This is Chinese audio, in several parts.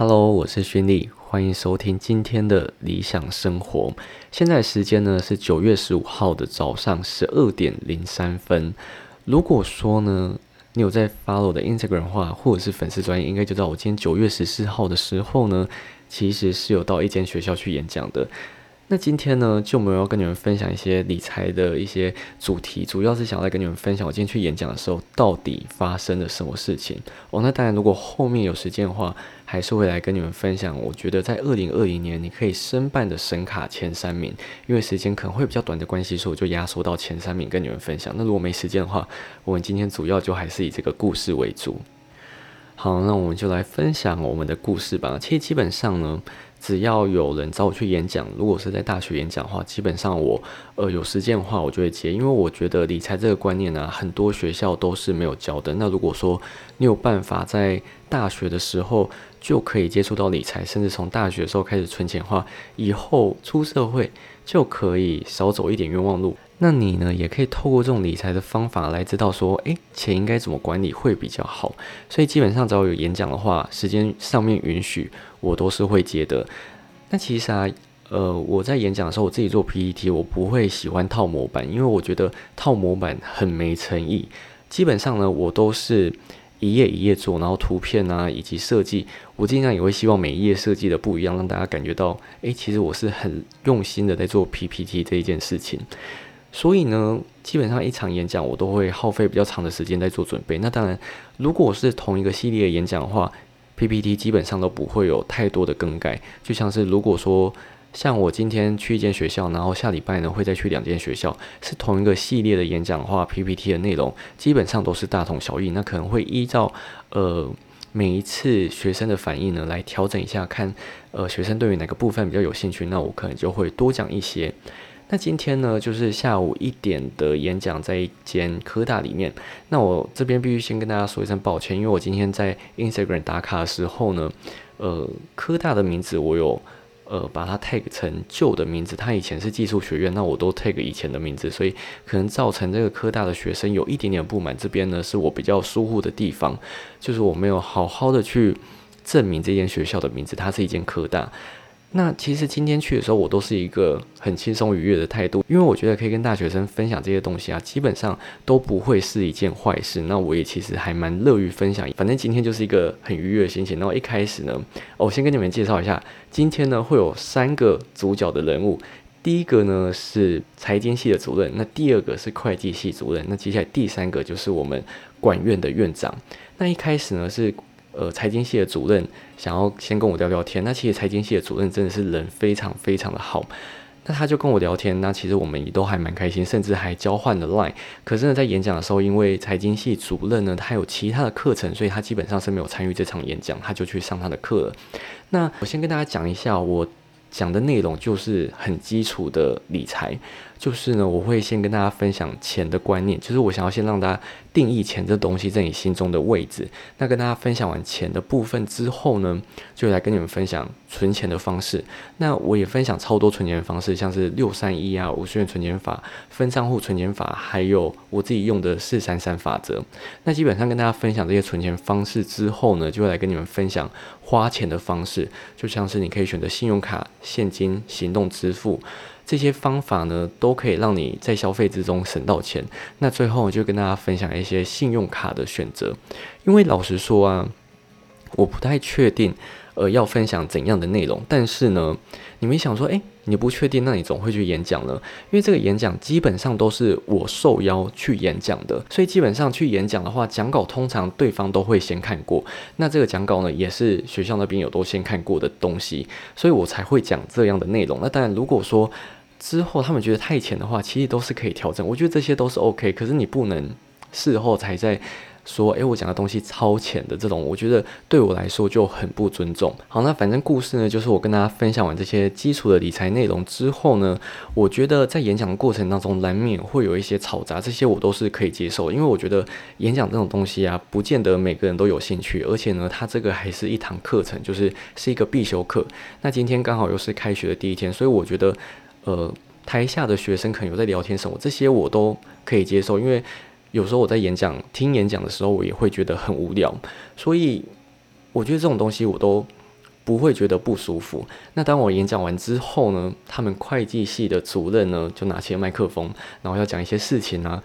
Hello，我是勋利，欢迎收听今天的理想生活。现在时间呢是九月十五号的早上十二点零三分。如果说呢，你有在 follow 我的 Instagram 话，或者是粉丝专业，应该就知道我今天九月十四号的时候呢，其实是有到一间学校去演讲的。那今天呢，就没有要跟你们分享一些理财的一些主题，主要是想来跟你们分享我今天去演讲的时候到底发生了什么事情。哦，那当然，如果后面有时间的话，还是会来跟你们分享。我觉得在二零二零年你可以申办的神卡前三名，因为时间可能会比较短的关系，所以我就压缩到前三名跟你们分享。那如果没时间的话，我们今天主要就还是以这个故事为主。好，那我们就来分享我们的故事吧。其实基本上呢。只要有人找我去演讲，如果是在大学演讲的话，基本上我呃有时间的话，我就会接，因为我觉得理财这个观念呢，很多学校都是没有教的。那如果说你有办法在大学的时候就可以接触到理财，甚至从大学的时候开始存钱的话，以后出社会就可以少走一点冤枉路。那你呢，也可以透过这种理财的方法来知道说，诶，钱应该怎么管理会比较好。所以基本上只要有演讲的话，时间上面允许，我都是会接的。那其实啊，呃，我在演讲的时候，我自己做 PPT，我不会喜欢套模板，因为我觉得套模板很没诚意。基本上呢，我都是一页一页做，然后图片啊以及设计，我尽量也会希望每一页设计的不一样，让大家感觉到，诶，其实我是很用心的在做 PPT 这一件事情。所以呢，基本上一场演讲我都会耗费比较长的时间在做准备。那当然，如果是同一个系列演讲的话，PPT 基本上都不会有太多的更改。就像是如果说像我今天去一间学校，然后下礼拜呢会再去两间学校，是同一个系列的演讲的话，PPT 的内容基本上都是大同小异。那可能会依照呃每一次学生的反应呢来调整一下，看呃学生对于哪个部分比较有兴趣，那我可能就会多讲一些。那今天呢，就是下午一点的演讲，在一间科大里面。那我这边必须先跟大家说一声抱歉，因为我今天在 Instagram 打卡的时候呢，呃，科大的名字我有呃把它 tag 成旧的名字，它以前是技术学院，那我都 tag 以前的名字，所以可能造成这个科大的学生有一点点不满。这边呢是我比较疏忽的地方，就是我没有好好的去证明这间学校的名字，它是一间科大。那其实今天去的时候，我都是一个很轻松愉悦的态度，因为我觉得可以跟大学生分享这些东西啊，基本上都不会是一件坏事。那我也其实还蛮乐于分享，反正今天就是一个很愉悦的心情。那我一开始呢，我先跟你们介绍一下，今天呢会有三个主角的人物，第一个呢是财经系的主任，那第二个是会计系主任，那接下来第三个就是我们管院的院长。那一开始呢是。呃，财经系的主任想要先跟我聊聊天。那其实财经系的主任真的是人非常非常的好。那他就跟我聊天，那其实我们也都还蛮开心，甚至还交换了 line。可是呢，在演讲的时候，因为财经系主任呢，他有其他的课程，所以他基本上是没有参与这场演讲，他就去上他的课了。那我先跟大家讲一下我。讲的内容就是很基础的理财，就是呢，我会先跟大家分享钱的观念，就是我想要先让大家定义钱这东西在你心中的位置。那跟大家分享完钱的部分之后呢，就来跟你们分享存钱的方式。那我也分享超多存钱的方式，像是六三一啊、五十元存钱法、分账户存钱法，还有我自己用的四三三法则。那基本上跟大家分享这些存钱方式之后呢，就会来跟你们分享花钱的方式，就像是你可以选择信用卡。现金、行动支付这些方法呢，都可以让你在消费之中省到钱。那最后就跟大家分享一些信用卡的选择，因为老实说啊，我不太确定，呃，要分享怎样的内容。但是呢，你们想说，诶，你不确定，那你总会去演讲呢？因为这个演讲基本上都是我受邀去演讲的，所以基本上去演讲的话，讲稿通常对方都会先看过。那这个讲稿呢，也是学校那边有都先看过的东西，所以我才会讲这样的内容。那当然，如果说之后他们觉得太浅的话，其实都是可以调整。我觉得这些都是 OK，可是你不能事后才在。说，诶，我讲的东西超浅的这种，我觉得对我来说就很不尊重。好，那反正故事呢，就是我跟大家分享完这些基础的理财内容之后呢，我觉得在演讲过程当中，难免会有一些嘈杂，这些我都是可以接受，因为我觉得演讲这种东西啊，不见得每个人都有兴趣，而且呢，它这个还是一堂课程，就是是一个必修课。那今天刚好又是开学的第一天，所以我觉得，呃，台下的学生可能有在聊天什么，这些我都可以接受，因为。有时候我在演讲、听演讲的时候，我也会觉得很无聊，所以我觉得这种东西我都不会觉得不舒服。那当我演讲完之后呢，他们会计系的主任呢就拿起了麦克风，然后要讲一些事情啊。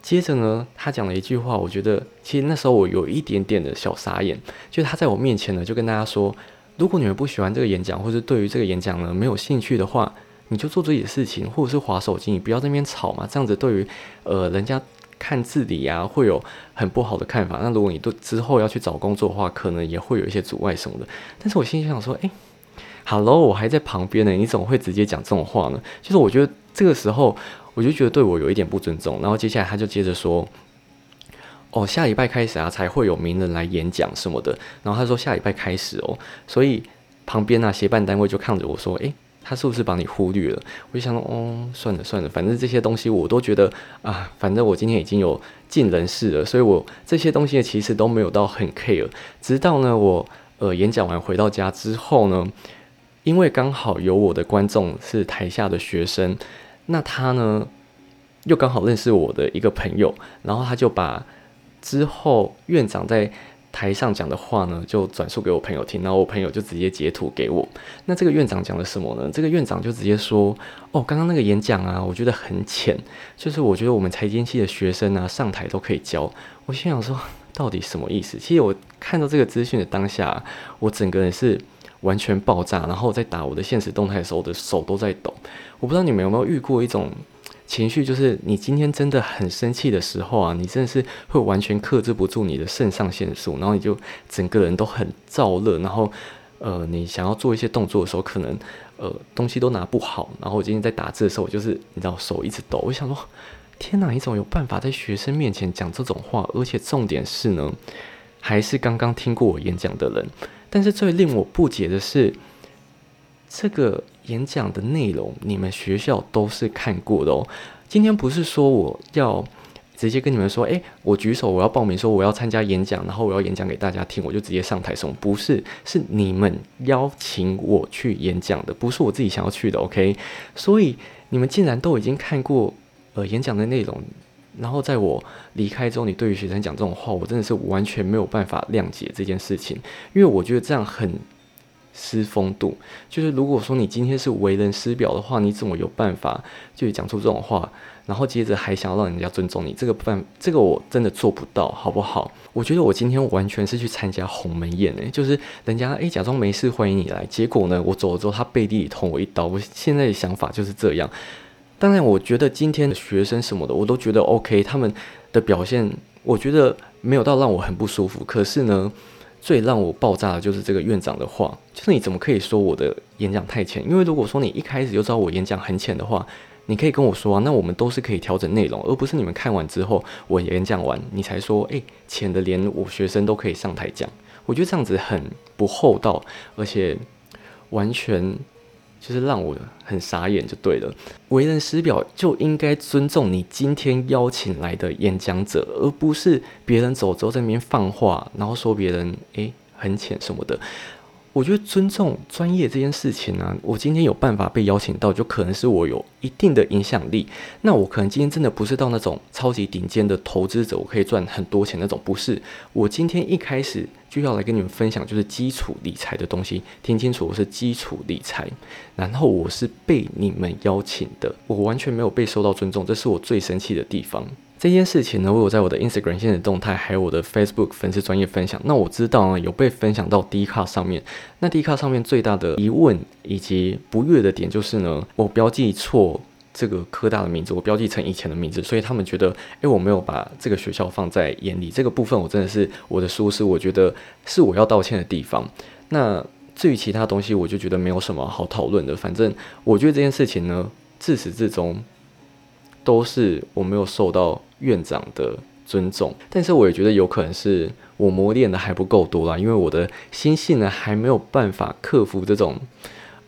接着呢，他讲了一句话，我觉得其实那时候我有一点点的小傻眼，就是他在我面前呢就跟大家说，如果你们不喜欢这个演讲，或者对于这个演讲呢没有兴趣的话，你就做自己的事情，或者是划手机，你不要在那边吵嘛。这样子对于呃人家看字理啊会有很不好的看法。那如果你都之后要去找工作的话，可能也会有一些阻碍什么的。但是我心里想说，哎，Hello，我还在旁边呢，你怎么会直接讲这种话呢？就是我觉得这个时候。我就觉得对我有一点不尊重，然后接下来他就接着说：“哦，下礼拜开始啊，才会有名人来演讲什么的。”然后他说：“下礼拜开始哦。”所以旁边啊协办单位就看着我说：“诶，他是不是把你忽略了？”我就想说：“哦，算了算了，反正这些东西我都觉得啊，反正我今天已经有尽人事了，所以我这些东西其实都没有到很 care。直到呢，我呃演讲完回到家之后呢，因为刚好有我的观众是台下的学生。”那他呢，又刚好认识我的一个朋友，然后他就把之后院长在台上讲的话呢，就转述给我朋友听，然后我朋友就直接截图给我。那这个院长讲了什么呢？这个院长就直接说：“哦，刚刚那个演讲啊，我觉得很浅，就是我觉得我们财经系的学生啊，上台都可以教。”我心想说，到底什么意思？其实我看到这个资讯的当下，我整个人是。完全爆炸，然后在打我的现实动态的时候，我的手都在抖。我不知道你们有没有遇过一种情绪，就是你今天真的很生气的时候啊，你真的是会完全克制不住你的肾上腺素，然后你就整个人都很燥热，然后呃，你想要做一些动作的时候，可能呃东西都拿不好。然后我今天在打字的时候，我就是你知道手一直抖。我想说，天哪，你怎么有办法在学生面前讲这种话？而且重点是呢，还是刚刚听过我演讲的人。但是最令我不解的是，这个演讲的内容你们学校都是看过的哦。今天不是说我要直接跟你们说，诶，我举手我要报名，说我要参加演讲，然后我要演讲给大家听，我就直接上台送。不是，是你们邀请我去演讲的，不是我自己想要去的。OK，所以你们竟然都已经看过呃演讲的内容。然后在我离开之后，你对于学生讲这种话，我真的是完全没有办法谅解这件事情，因为我觉得这样很失风度。就是如果说你今天是为人师表的话，你怎么有办法就讲出这种话，然后接着还想要让人家尊重你？这个办这个我真的做不到，好不好？我觉得我今天完全是去参加鸿门宴诶，就是人家诶假装没事欢迎你来，结果呢我走了之后，他背地里捅我一刀。我现在的想法就是这样。当然，我觉得今天的学生什么的，我都觉得 OK。他们的表现，我觉得没有到让我很不舒服。可是呢，最让我爆炸的就是这个院长的话，就是你怎么可以说我的演讲太浅？因为如果说你一开始就知道我演讲很浅的话，你可以跟我说啊，那我们都是可以调整内容，而不是你们看完之后我演讲完，你才说，诶，浅的连我学生都可以上台讲。我觉得这样子很不厚道，而且完全。就是让我很傻眼就对了。为人师表就应该尊重你今天邀请来的演讲者，而不是别人走之后在那边放话，然后说别人诶很浅什么的。我觉得尊重专业这件事情呢，我今天有办法被邀请到，就可能是我有一定的影响力。那我可能今天真的不是到那种超级顶尖的投资者，我可以赚很多钱那种，不是。我今天一开始就要来跟你们分享，就是基础理财的东西。听清楚，我是基础理财，然后我是被你们邀请的，我完全没有被受到尊重，这是我最生气的地方。这件事情呢，我有在我的 Instagram 现在动态，还有我的 Facebook 粉丝专业分享。那我知道呢，有被分享到 D 卡上面。那 D 卡上面最大的疑问以及不悦的点就是呢，我标记错这个科大的名字，我标记成以前的名字，所以他们觉得，诶，我没有把这个学校放在眼里。这个部分我真的是我的疏失，我觉得是我要道歉的地方。那至于其他东西，我就觉得没有什么好讨论的。反正我觉得这件事情呢，自始至终都是我没有受到。院长的尊重，但是我也觉得有可能是我磨练的还不够多啦，因为我的心性呢还没有办法克服这种，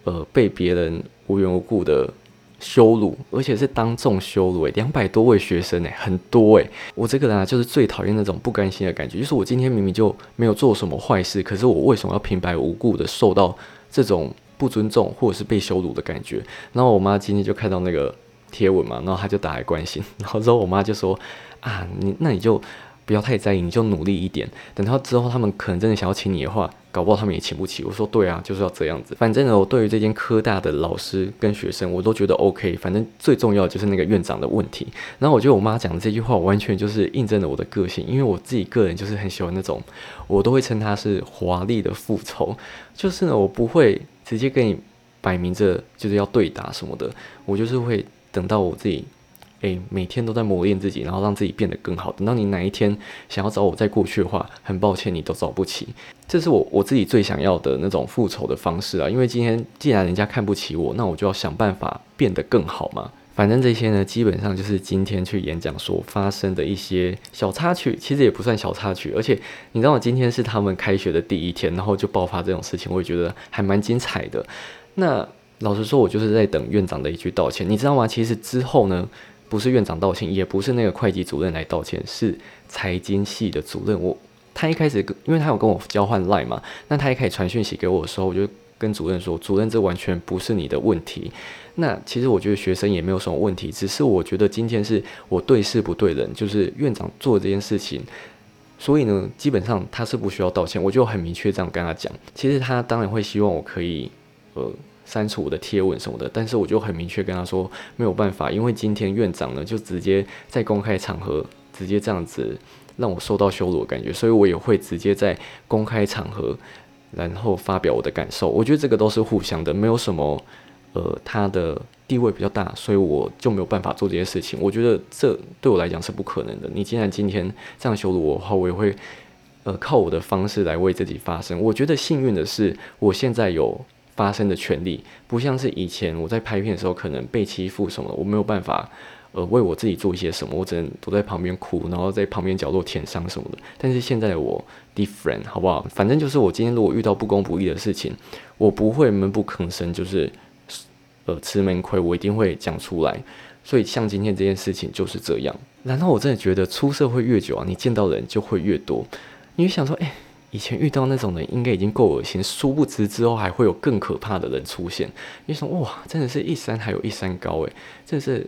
呃，被别人无缘无故的羞辱，而且是当众羞辱诶，两百多位学生诶，很多诶。我这个人啊就是最讨厌那种不甘心的感觉，就是我今天明明就没有做什么坏事，可是我为什么要平白无故的受到这种不尊重或者是被羞辱的感觉？然后我妈今天就看到那个。贴文嘛，然后他就打来关心，然后之后我妈就说：“啊，你那你就不要太在意，你就努力一点。等到之后他们可能真的想要请你的话，搞不好他们也请不起。我说对啊，就是要这样子。反正呢，我对于这间科大的老师跟学生，我都觉得 OK。反正最重要就是那个院长的问题。然后我觉得我妈讲的这句话，完全就是印证了我的个性，因为我自己个人就是很喜欢那种，我都会称他是华丽的复仇。就是呢，我不会直接跟你摆明着就是要对打什么的，我就是会等到我自己。诶，每天都在磨练自己，然后让自己变得更好。等到你哪一天想要找我再过去的话，很抱歉，你都找不起。这是我我自己最想要的那种复仇的方式啊！因为今天既然人家看不起我，那我就要想办法变得更好嘛。反正这些呢，基本上就是今天去演讲所发生的一些小插曲，其实也不算小插曲。而且你知道吗？今天是他们开学的第一天，然后就爆发这种事情，我也觉得还蛮精彩的。那老实说，我就是在等院长的一句道歉，你知道吗？其实之后呢？不是院长道歉，也不是那个会计主任来道歉，是财经系的主任。我他一开始，因为他有跟我交换 line 嘛，那他一开始传讯息给我的时候，我就跟主任说：“主任，这完全不是你的问题。”那其实我觉得学生也没有什么问题，只是我觉得今天是我对事不对人，就是院长做这件事情，所以呢，基本上他是不需要道歉。我就很明确这样跟他讲。其实他当然会希望我可以，呃。删除我的贴文什么的，但是我就很明确跟他说没有办法，因为今天院长呢就直接在公开场合直接这样子让我受到羞辱的感觉，所以我也会直接在公开场合然后发表我的感受。我觉得这个都是互相的，没有什么呃他的地位比较大，所以我就没有办法做这些事情。我觉得这对我来讲是不可能的。你既然今天这样羞辱我的话，我也会呃靠我的方式来为自己发声。我觉得幸运的是，我现在有。发生的权利不像是以前我在拍片的时候可能被欺负什么，我没有办法呃为我自己做一些什么，我只能躲在旁边哭，然后在旁边角落舔伤什么的。但是现在我 different 好不好？反正就是我今天如果遇到不公不义的事情，我不会闷不吭声，就是呃吃闷亏，我一定会讲出来。所以像今天这件事情就是这样。然后我真的觉得出社会越久啊，你见到的人就会越多，你就想说，哎。以前遇到那种人应该已经够恶心，殊不知之后还会有更可怕的人出现。你说哇，真的是一山还有一山高诶，真的是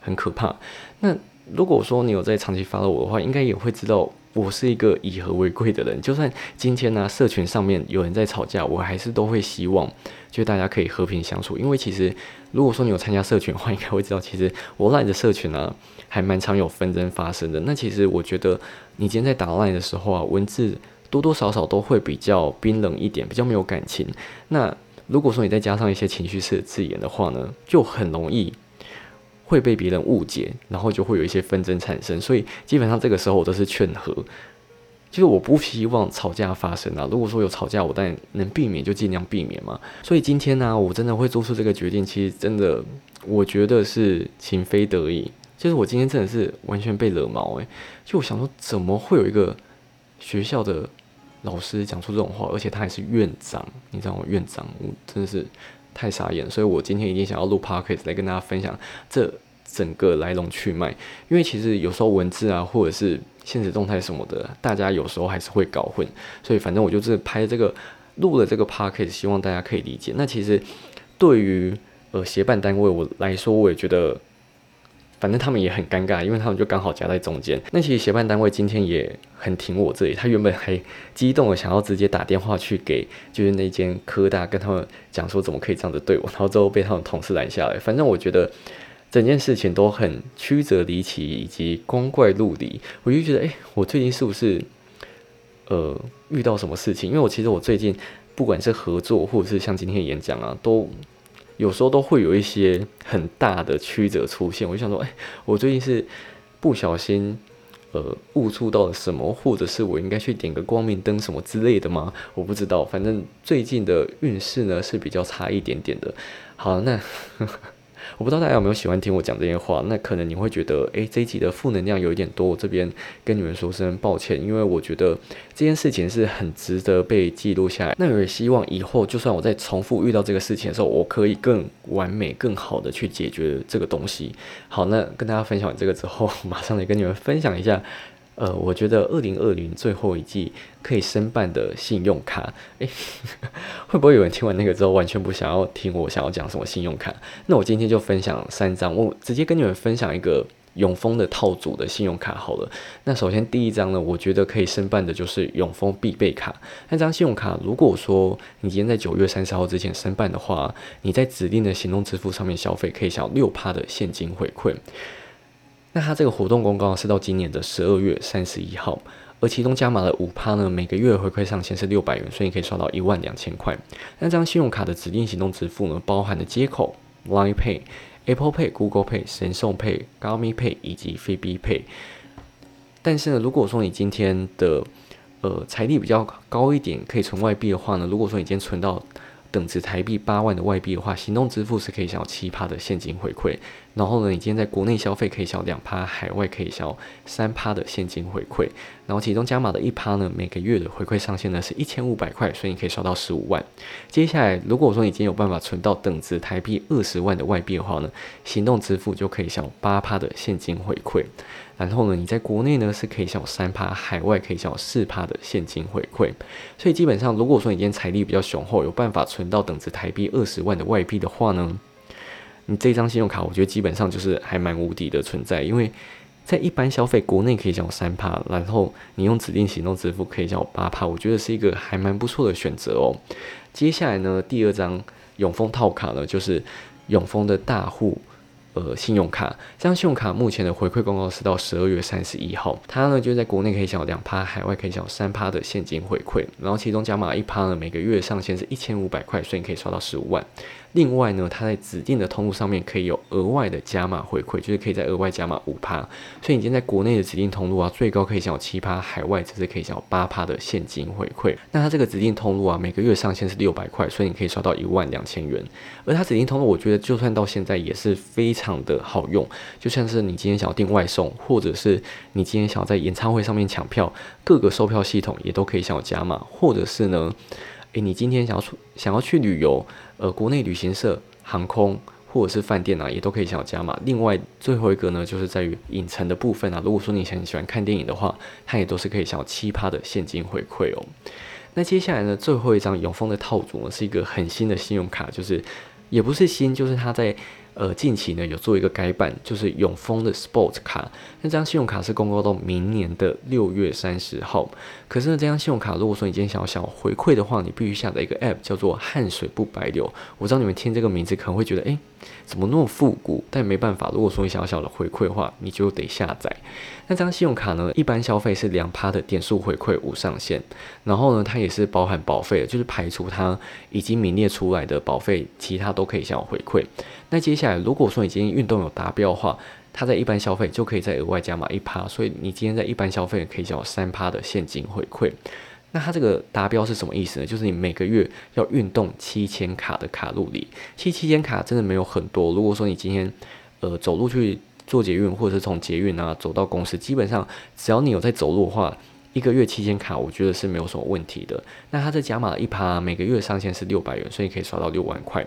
很可怕。那如果说你有在长期 follow 我的话，应该也会知道我是一个以和为贵的人。就算今天呢，社群上面有人在吵架，我还是都会希望就大家可以和平相处。因为其实如果说你有参加社群的话，应该会知道，其实我赖的社群呢还蛮常有纷争发生的。那其实我觉得你今天在打赖的时候啊，文字。多多少少都会比较冰冷一点，比较没有感情。那如果说你再加上一些情绪式的字眼的话呢，就很容易会被别人误解，然后就会有一些纷争产生。所以基本上这个时候我都是劝和，就是我不希望吵架发生啊。如果说有吵架，我但能避免就尽量避免嘛。所以今天呢，我真的会做出这个决定，其实真的我觉得是情非得已。就是我今天真的是完全被惹毛诶，就我想说，怎么会有一个学校的。老师讲出这种话，而且他还是院长，你知道吗？院长，我真的是太傻眼。所以我今天一定想要录 p o c a s t 来跟大家分享这整个来龙去脉。因为其实有时候文字啊，或者是现实动态什么的，大家有时候还是会搞混。所以反正我就是拍这个录了这个 p o c a s t 希望大家可以理解。那其实对于呃协办单位我来说，我也觉得。反正他们也很尴尬，因为他们就刚好夹在中间。那其实协办单位今天也很挺我这里，他原本还激动的想要直接打电话去给就是那间科大跟他们讲说怎么可以这样子对我，然后之后被他们同事拦下来。反正我觉得整件事情都很曲折离奇以及光怪陆离，我就觉得哎，我最近是不是呃遇到什么事情？因为我其实我最近不管是合作或者是像今天演讲啊，都。有时候都会有一些很大的曲折出现，我就想说，哎，我最近是不小心呃误触到了什么，或者是我应该去点个光明灯什么之类的吗？我不知道，反正最近的运势呢是比较差一点点的。好，那。我不知道大家有没有喜欢听我讲这些话，那可能你会觉得，诶，这一集的负能量有一点多。我这边跟你们说声抱歉，因为我觉得这件事情是很值得被记录下来。那我也希望以后，就算我在重复遇到这个事情的时候，我可以更完美、更好的去解决这个东西。好，那跟大家分享完这个之后，马上来跟你们分享一下。呃，我觉得二零二零最后一季可以申办的信用卡，诶，会不会有人听完那个之后完全不想要听我想要讲什么信用卡？那我今天就分享三张，我直接跟你们分享一个永丰的套组的信用卡好了。那首先第一张呢，我觉得可以申办的就是永丰必备卡。那张信用卡，如果说你今天在九月三十号之前申办的话，你在指定的行动支付上面消费，可以享六趴的现金回馈。那它这个活动公告是到今年的十二月三十一号。而其中加码了五趴呢，每个月回馈上限是六百元，所以你可以刷到一万两千块。那张信用卡的指定行动支付呢，包含的接口 Line Pay、Apple Pay、Google Pay、神送 Pay、高咪 Pay 以及飞 B Pay。但是呢，如果说你今天的呃财力比较高一点，可以存外币的话呢，如果说你今天存到等值台币八万的外币的话，行动支付是可以享有七趴的现金回馈。然后呢，你今天在国内消费可以享两趴，海外可以享三趴的现金回馈。然后其中加码的一趴呢，每个月的回馈上限呢是一千五百块，所以你可以刷到十五万。接下来，如果说你今天有办法存到等值台币二十万的外币的话呢，行动支付就可以享八趴的现金回馈。然后呢，你在国内呢是可以享有三趴，海外可以享有四趴的现金回馈。所以基本上，如果说你今天财力比较雄厚，有办法存到等值台币二十万的外币的话呢？你这张信用卡，我觉得基本上就是还蛮无敌的存在，因为在一般消费，国内可以享有三趴，然后你用指定行动支付可以享有八趴，我觉得是一个还蛮不错的选择哦。接下来呢，第二张永丰套卡呢，就是永丰的大户。呃，信用卡这张信用卡目前的回馈公告是到十二月三十一号，它呢就在国内可以享有两趴，海外可以享有三趴的现金回馈，然后其中加码一趴呢，每个月上限是一千五百块，所以你可以刷到十五万。另外呢，它在指定的通路上面可以有额外的加码回馈，就是可以在额外加码五趴，所以你今天在国内的指定通路啊，最高可以享有七趴，海外则是可以享有八趴的现金回馈。那它这个指定通路啊，每个月上限是六百块，所以你可以刷到一万两千元。而它指定通路，我觉得就算到现在也是非常的好用，就像是你今天想要订外送，或者是你今天想要在演唱会上面抢票，各个售票系统也都可以享有加码，或者是呢，诶，你今天想要出想要去旅游。呃，国内旅行社、航空或者是饭店啊，也都可以享有加码。另外，最后一个呢，就是在于影城的部分啊。如果说你很喜欢看电影的话，它也都是可以享有七趴的现金回馈哦。那接下来呢，最后一张永丰的套组呢，是一个很新的信用卡，就是也不是新，就是它在。呃，近期呢有做一个改版，就是永丰的 Sport 卡。那张信用卡是公告到明年的六月三十号。可是呢，这张信用卡如果说你今天想要想回馈的话，你必须下载一个 App，叫做汗水不白流。我知道你们听这个名字可能会觉得，诶，怎么那么复古？但没办法，如果说你想要小的回馈的话，你就得下载。那张信用卡呢，一般消费是两趴的点数回馈无上限。然后呢，它也是包含保费的，就是排除它已经名列出来的保费，其他都可以向我回馈。那接下来，如果说你今天运动有达标的话，它在一般消费就可以再额外加码一趴，所以你今天在一般消费可以叫三趴的现金回馈。那它这个达标是什么意思呢？就是你每个月要运动七千卡的卡路里，其实七千卡真的没有很多。如果说你今天呃走路去做捷运，或者是从捷运啊走到公司，基本上只要你有在走路的话。一个月期间卡，我觉得是没有什么问题的。那它这加码一趴，每个月上限是六百元，所以可以刷到六万块。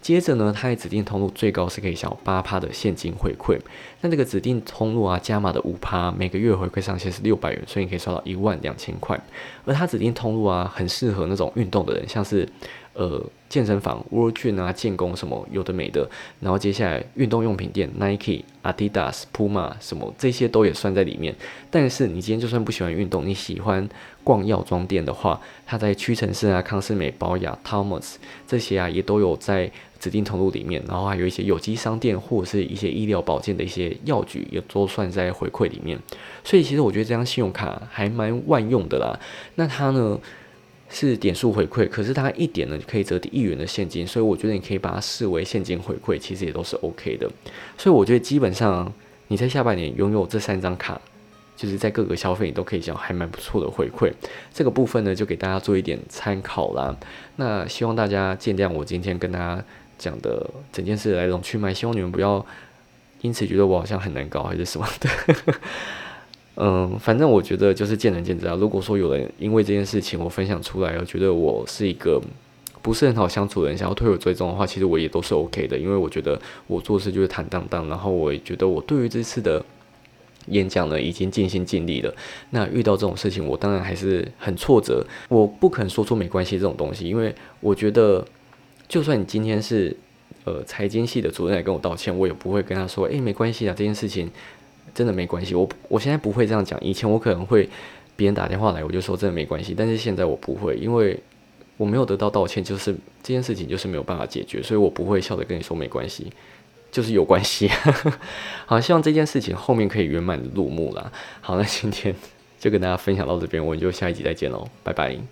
接着呢，它在指定通路最高是可以享八趴的现金回馈。那这个指定通路啊，加码的五趴，每个月回馈上限是六百元，所以你可以刷到一万两千块。而它指定通路啊，很适合那种运动的人，像是。呃，健身房、World Gym 啊、建工什么有的没的，然后接下来运动用品店，Nike、Adidas、Puma 什么这些都也算在里面。但是你今天就算不喜欢运动，你喜欢逛药妆店的话，它在屈臣氏啊、康斯美、宝雅、Thomas 这些啊，也都有在指定通路里面。然后还有一些有机商店或者是一些医疗保健的一些药局，也都算在回馈里面。所以其实我觉得这张信用卡还蛮万用的啦。那它呢？是点数回馈，可是它一点呢可以折抵一元的现金，所以我觉得你可以把它视为现金回馈，其实也都是 OK 的。所以我觉得基本上你在下半年拥有这三张卡，就是在各个消费你都可以讲还蛮不错的回馈。这个部分呢就给大家做一点参考啦。那希望大家见谅我今天跟大家讲的整件事来龙去脉，希望你们不要因此觉得我好像很难搞还是什么的。嗯，反正我觉得就是见仁见智啊。如果说有人因为这件事情我分享出来，而觉得我是一个不是很好相处的人，想要退我追踪的话，其实我也都是 OK 的。因为我觉得我做事就是坦荡荡，然后我也觉得我对于这次的演讲呢已经尽心尽力了。那遇到这种事情，我当然还是很挫折。我不肯说出没关系这种东西，因为我觉得就算你今天是呃财经系的主任来跟我道歉，我也不会跟他说，诶，没关系啊，这件事情。真的没关系。我我现在不会这样讲，以前我可能会别人打电话来，我就说真的没关系，但是现在我不会，因为我没有得到道歉，就是这件事情就是没有办法解决，所以我不会笑着跟你说没关系，就是有关系。好，希望这件事情后面可以圆满的落幕啦。好，那今天就跟大家分享到这边，我们就下一集再见喽，拜拜。